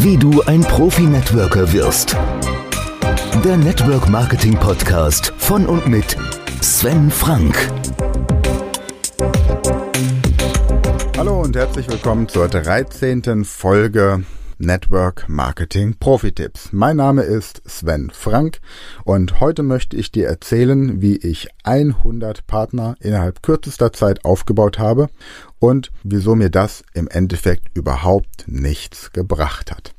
Wie du ein Profi-Networker wirst. Der Network Marketing Podcast von und mit Sven Frank. Hallo und herzlich willkommen zur 13. Folge Network Marketing Profi Tipps. Mein Name ist Sven Frank und heute möchte ich dir erzählen, wie ich 100 Partner innerhalb kürzester Zeit aufgebaut habe und wieso mir das im Endeffekt überhaupt nichts gebracht hat.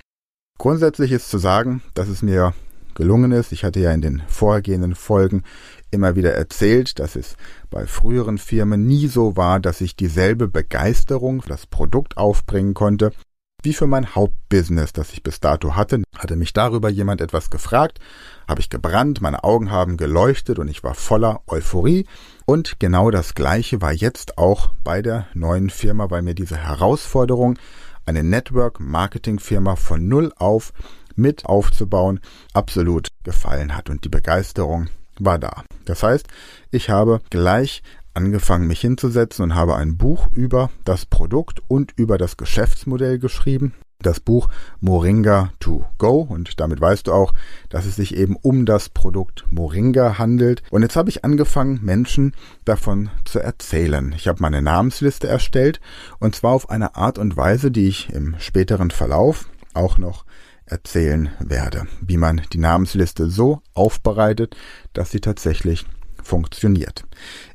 Grundsätzlich ist zu sagen, dass es mir gelungen ist. Ich hatte ja in den vorhergehenden Folgen immer wieder erzählt, dass es bei früheren Firmen nie so war, dass ich dieselbe Begeisterung für das Produkt aufbringen konnte, wie für mein Hauptbusiness, das ich bis dato hatte. Hatte mich darüber jemand etwas gefragt, habe ich gebrannt, meine Augen haben geleuchtet und ich war voller Euphorie. Und genau das Gleiche war jetzt auch bei der neuen Firma, weil mir diese Herausforderung, eine Network-Marketing-Firma von Null auf mit aufzubauen, absolut gefallen hat und die Begeisterung war da. Das heißt, ich habe gleich angefangen, mich hinzusetzen und habe ein Buch über das Produkt und über das Geschäftsmodell geschrieben. Das Buch Moringa to Go und damit weißt du auch, dass es sich eben um das Produkt Moringa handelt. Und jetzt habe ich angefangen, Menschen davon zu erzählen. Ich habe meine Namensliste erstellt und zwar auf eine Art und Weise, die ich im späteren Verlauf auch noch erzählen werde, wie man die Namensliste so aufbereitet, dass sie tatsächlich funktioniert.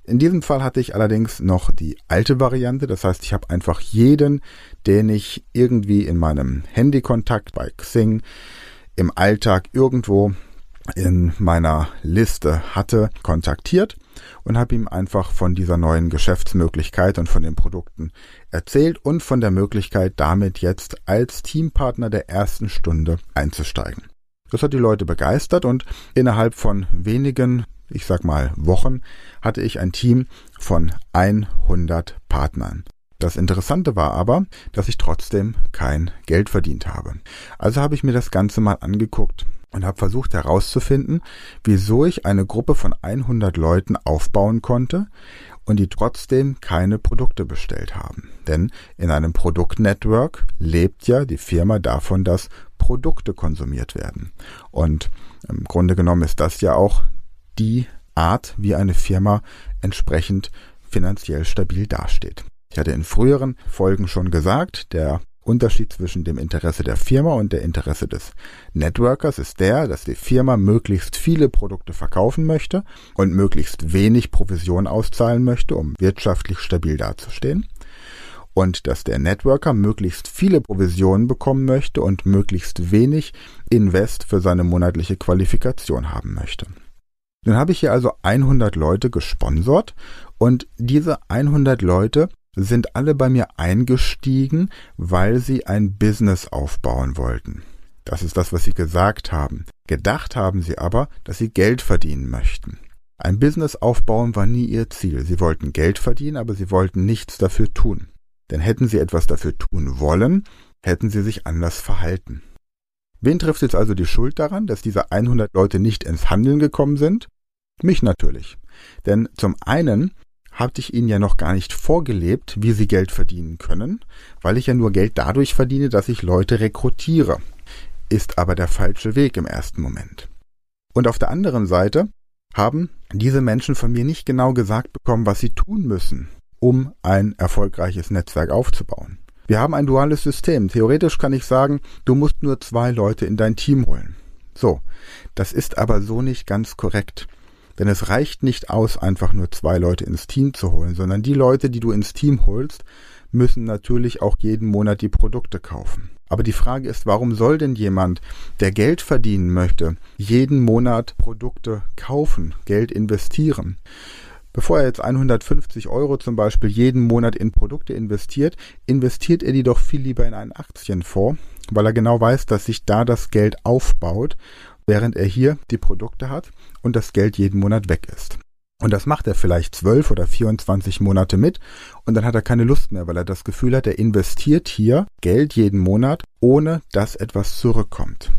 In diesem Fall hatte ich allerdings noch die alte Variante, das heißt, ich habe einfach jeden, den ich irgendwie in meinem Handykontakt bei Xing im Alltag irgendwo in meiner Liste hatte, kontaktiert und habe ihm einfach von dieser neuen Geschäftsmöglichkeit und von den Produkten erzählt und von der Möglichkeit, damit jetzt als Teampartner der ersten Stunde einzusteigen. Das hat die Leute begeistert und innerhalb von wenigen ich sag mal Wochen, hatte ich ein Team von 100 Partnern. Das Interessante war aber, dass ich trotzdem kein Geld verdient habe. Also habe ich mir das Ganze mal angeguckt und habe versucht herauszufinden, wieso ich eine Gruppe von 100 Leuten aufbauen konnte und die trotzdem keine Produkte bestellt haben. Denn in einem Produktnetwork lebt ja die Firma davon, dass Produkte konsumiert werden. Und im Grunde genommen ist das ja auch die Art, wie eine Firma entsprechend finanziell stabil dasteht. Ich hatte in früheren Folgen schon gesagt, der Unterschied zwischen dem Interesse der Firma und der Interesse des Networkers ist der, dass die Firma möglichst viele Produkte verkaufen möchte und möglichst wenig Provision auszahlen möchte, um wirtschaftlich stabil dazustehen. Und dass der Networker möglichst viele Provisionen bekommen möchte und möglichst wenig Invest für seine monatliche Qualifikation haben möchte. Nun habe ich hier also 100 Leute gesponsert und diese 100 Leute sind alle bei mir eingestiegen, weil sie ein Business aufbauen wollten. Das ist das, was sie gesagt haben. Gedacht haben sie aber, dass sie Geld verdienen möchten. Ein Business aufbauen war nie ihr Ziel. Sie wollten Geld verdienen, aber sie wollten nichts dafür tun. Denn hätten sie etwas dafür tun wollen, hätten sie sich anders verhalten. Wen trifft jetzt also die Schuld daran, dass diese 100 Leute nicht ins Handeln gekommen sind? Mich natürlich. Denn zum einen hatte ich ihnen ja noch gar nicht vorgelebt, wie sie Geld verdienen können, weil ich ja nur Geld dadurch verdiene, dass ich Leute rekrutiere. Ist aber der falsche Weg im ersten Moment. Und auf der anderen Seite haben diese Menschen von mir nicht genau gesagt bekommen, was sie tun müssen, um ein erfolgreiches Netzwerk aufzubauen. Wir haben ein duales System. Theoretisch kann ich sagen, du musst nur zwei Leute in dein Team holen. So, das ist aber so nicht ganz korrekt. Denn es reicht nicht aus, einfach nur zwei Leute ins Team zu holen, sondern die Leute, die du ins Team holst, müssen natürlich auch jeden Monat die Produkte kaufen. Aber die Frage ist, warum soll denn jemand, der Geld verdienen möchte, jeden Monat Produkte kaufen, Geld investieren? Bevor er jetzt 150 Euro zum Beispiel jeden Monat in Produkte investiert, investiert er die doch viel lieber in einen Aktienfonds, weil er genau weiß, dass sich da das Geld aufbaut während er hier die Produkte hat und das Geld jeden Monat weg ist. Und das macht er vielleicht zwölf oder 24 Monate mit und dann hat er keine Lust mehr, weil er das Gefühl hat, er investiert hier Geld jeden Monat, ohne dass etwas zurückkommt.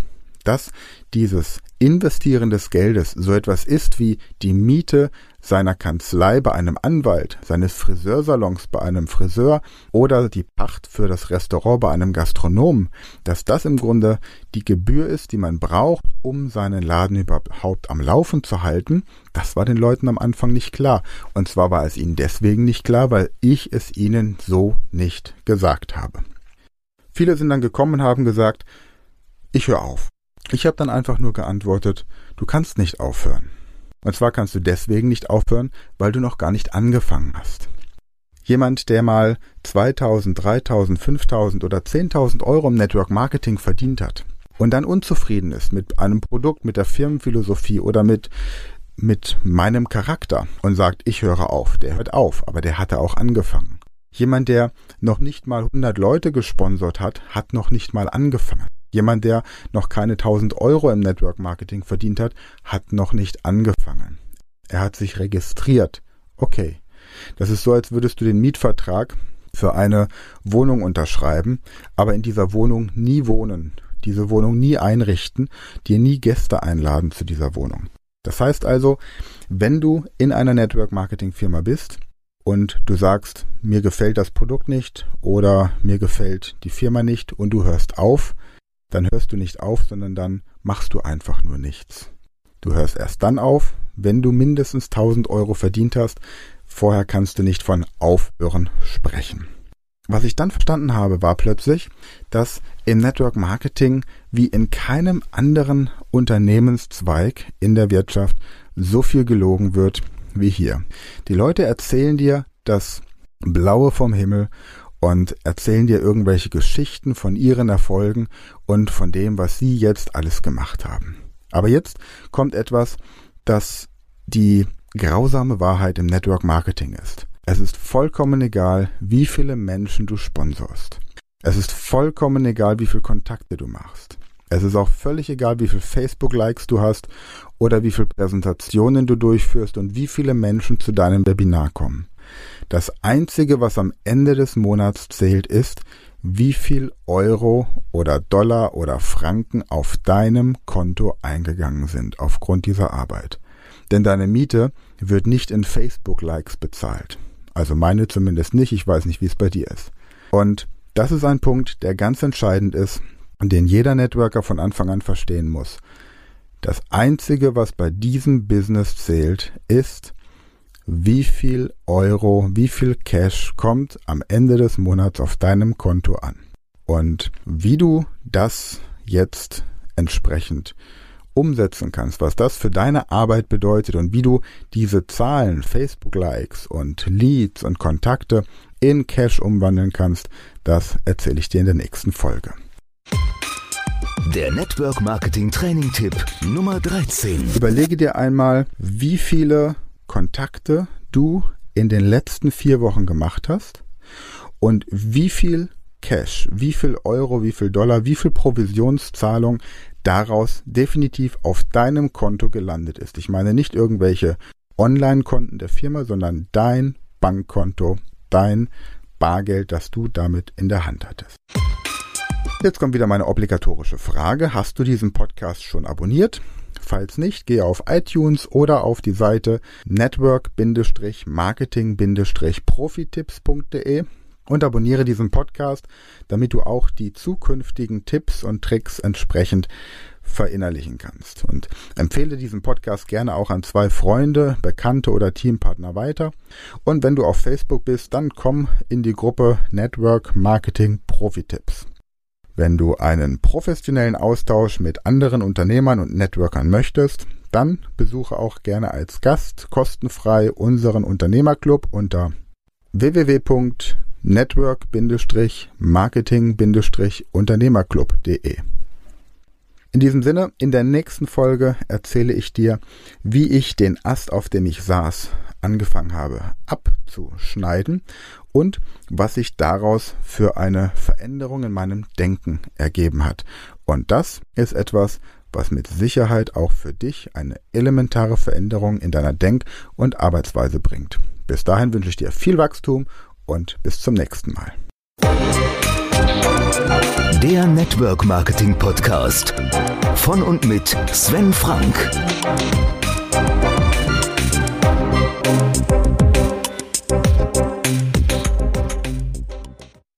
Dass dieses Investieren des Geldes so etwas ist wie die Miete seiner Kanzlei bei einem Anwalt, seines Friseursalons bei einem Friseur oder die Pacht für das Restaurant bei einem Gastronomen, dass das im Grunde die Gebühr ist, die man braucht, um seinen Laden überhaupt am Laufen zu halten, das war den Leuten am Anfang nicht klar. Und zwar war es ihnen deswegen nicht klar, weil ich es ihnen so nicht gesagt habe. Viele sind dann gekommen und haben gesagt, ich höre auf. Ich habe dann einfach nur geantwortet, du kannst nicht aufhören. Und zwar kannst du deswegen nicht aufhören, weil du noch gar nicht angefangen hast. Jemand, der mal 2000, 3000, 5000 oder 10.000 Euro im Network Marketing verdient hat und dann unzufrieden ist mit einem Produkt, mit der Firmenphilosophie oder mit mit meinem Charakter und sagt, ich höre auf, der hört auf, aber der hatte auch angefangen. Jemand, der noch nicht mal 100 Leute gesponsert hat, hat noch nicht mal angefangen. Jemand, der noch keine 1000 Euro im Network Marketing verdient hat, hat noch nicht angefangen. Er hat sich registriert. Okay. Das ist so, als würdest du den Mietvertrag für eine Wohnung unterschreiben, aber in dieser Wohnung nie wohnen, diese Wohnung nie einrichten, dir nie Gäste einladen zu dieser Wohnung. Das heißt also, wenn du in einer Network Marketing Firma bist und du sagst, mir gefällt das Produkt nicht oder mir gefällt die Firma nicht und du hörst auf, dann hörst du nicht auf, sondern dann machst du einfach nur nichts. Du hörst erst dann auf, wenn du mindestens 1000 Euro verdient hast. Vorher kannst du nicht von Aufhören sprechen. Was ich dann verstanden habe, war plötzlich, dass im Network Marketing wie in keinem anderen Unternehmenszweig in der Wirtschaft so viel gelogen wird wie hier. Die Leute erzählen dir das Blaue vom Himmel und erzählen dir irgendwelche Geschichten von ihren Erfolgen und von dem, was sie jetzt alles gemacht haben. Aber jetzt kommt etwas, das die grausame Wahrheit im Network Marketing ist. Es ist vollkommen egal, wie viele Menschen du sponsorst. Es ist vollkommen egal, wie viele Kontakte du machst. Es ist auch völlig egal, wie viele Facebook-Likes du hast oder wie viele Präsentationen du durchführst und wie viele Menschen zu deinem Webinar kommen. Das Einzige, was am Ende des Monats zählt, ist, wie viel Euro oder Dollar oder Franken auf deinem Konto eingegangen sind aufgrund dieser Arbeit. Denn deine Miete wird nicht in Facebook-Likes bezahlt. Also meine zumindest nicht, ich weiß nicht, wie es bei dir ist. Und das ist ein Punkt, der ganz entscheidend ist und den jeder Networker von Anfang an verstehen muss. Das Einzige, was bei diesem Business zählt, ist, wie viel Euro, wie viel Cash kommt am Ende des Monats auf deinem Konto an. Und wie du das jetzt entsprechend umsetzen kannst, was das für deine Arbeit bedeutet und wie du diese Zahlen, Facebook-Likes und Leads und Kontakte in Cash umwandeln kannst, das erzähle ich dir in der nächsten Folge. Der Network Marketing Training Tipp Nummer 13. Überlege dir einmal, wie viele Kontakte du in den letzten vier Wochen gemacht hast und wie viel Cash, wie viel Euro, wie viel Dollar, wie viel Provisionszahlung daraus definitiv auf deinem Konto gelandet ist. Ich meine nicht irgendwelche Online-Konten der Firma, sondern dein Bankkonto, dein Bargeld, das du damit in der Hand hattest. Jetzt kommt wieder meine obligatorische Frage. Hast du diesen Podcast schon abonniert? Falls nicht, gehe auf iTunes oder auf die Seite network-marketing-profitipps.de und abonniere diesen Podcast, damit du auch die zukünftigen Tipps und Tricks entsprechend verinnerlichen kannst. Und empfehle diesen Podcast gerne auch an zwei Freunde, Bekannte oder Teampartner weiter. Und wenn du auf Facebook bist, dann komm in die Gruppe Network Marketing Profitipps. Wenn du einen professionellen Austausch mit anderen Unternehmern und Networkern möchtest, dann besuche auch gerne als Gast kostenfrei unseren Unternehmerclub unter www.network-marketing-unternehmerclub.de. In diesem Sinne, in der nächsten Folge erzähle ich dir, wie ich den Ast, auf dem ich saß, angefangen habe abzuschneiden und was sich daraus für eine Veränderung in meinem Denken ergeben hat. Und das ist etwas, was mit Sicherheit auch für dich eine elementare Veränderung in deiner Denk- und Arbeitsweise bringt. Bis dahin wünsche ich dir viel Wachstum und bis zum nächsten Mal. Der Network Marketing Podcast. Von und mit Sven Frank.